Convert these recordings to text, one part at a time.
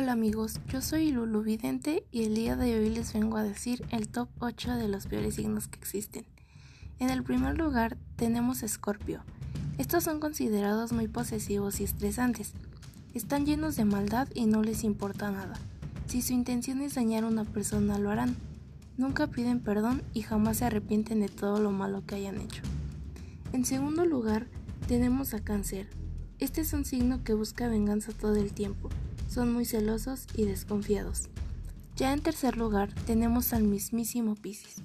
Hola amigos, yo soy Lulu Vidente y el día de hoy les vengo a decir el top 8 de los peores signos que existen. En el primer lugar tenemos Escorpio. Estos son considerados muy posesivos y estresantes. Están llenos de maldad y no les importa nada. Si su intención es dañar a una persona lo harán. Nunca piden perdón y jamás se arrepienten de todo lo malo que hayan hecho. En segundo lugar tenemos a Cáncer. Este es un signo que busca venganza todo el tiempo. Son muy celosos y desconfiados. Ya en tercer lugar tenemos al mismísimo Piscis.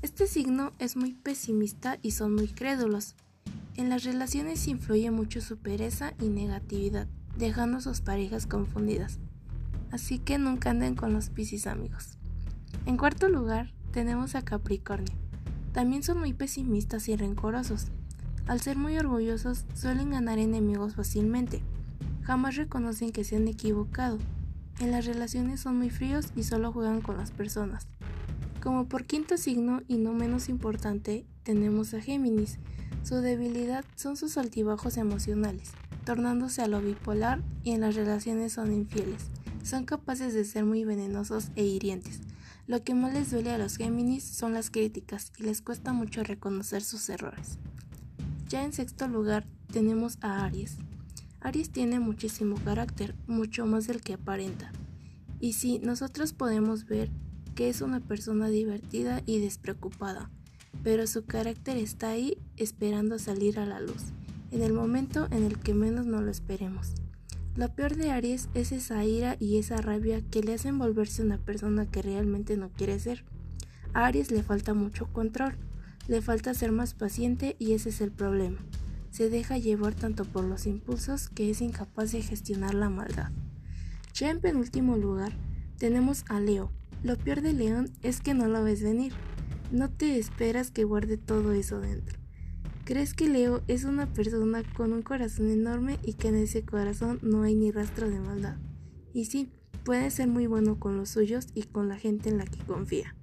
Este signo es muy pesimista y son muy crédulos. En las relaciones influye mucho su pereza y negatividad, dejando a sus parejas confundidas. Así que nunca anden con los Piscis amigos. En cuarto lugar tenemos a Capricornio. También son muy pesimistas y rencorosos. Al ser muy orgullosos suelen ganar enemigos fácilmente. Jamás reconocen que se han equivocado. En las relaciones son muy fríos y solo juegan con las personas. Como por quinto signo y no menos importante, tenemos a Géminis. Su debilidad son sus altibajos emocionales, tornándose a lo bipolar y en las relaciones son infieles. Son capaces de ser muy venenosos e hirientes. Lo que más les duele a los Géminis son las críticas y les cuesta mucho reconocer sus errores. Ya en sexto lugar tenemos a Aries. Aries tiene muchísimo carácter, mucho más del que aparenta. Y sí, nosotros podemos ver que es una persona divertida y despreocupada, pero su carácter está ahí esperando salir a la luz, en el momento en el que menos no lo esperemos. Lo peor de Aries es esa ira y esa rabia que le hacen volverse una persona que realmente no quiere ser. A Aries le falta mucho control, le falta ser más paciente y ese es el problema. Se deja llevar tanto por los impulsos que es incapaz de gestionar la maldad. Ya en penúltimo lugar tenemos a Leo. Lo peor de León es que no lo ves venir. No te esperas que guarde todo eso dentro. Crees que Leo es una persona con un corazón enorme y que en ese corazón no hay ni rastro de maldad. Y sí, puede ser muy bueno con los suyos y con la gente en la que confía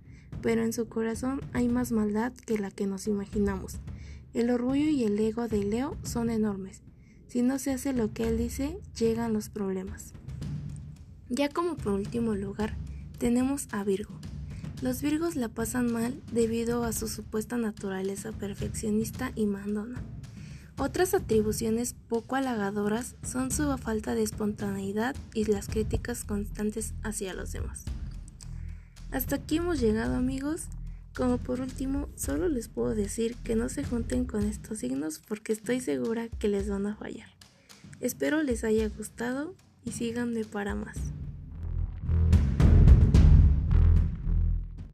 pero en su corazón hay más maldad que la que nos imaginamos. El orgullo y el ego de Leo son enormes. Si no se hace lo que él dice, llegan los problemas. Ya como por último lugar, tenemos a Virgo. Los Virgos la pasan mal debido a su supuesta naturaleza perfeccionista y mandona. Otras atribuciones poco halagadoras son su falta de espontaneidad y las críticas constantes hacia los demás. Hasta aquí hemos llegado amigos. Como por último, solo les puedo decir que no se junten con estos signos porque estoy segura que les van a fallar. Espero les haya gustado y síganme para más.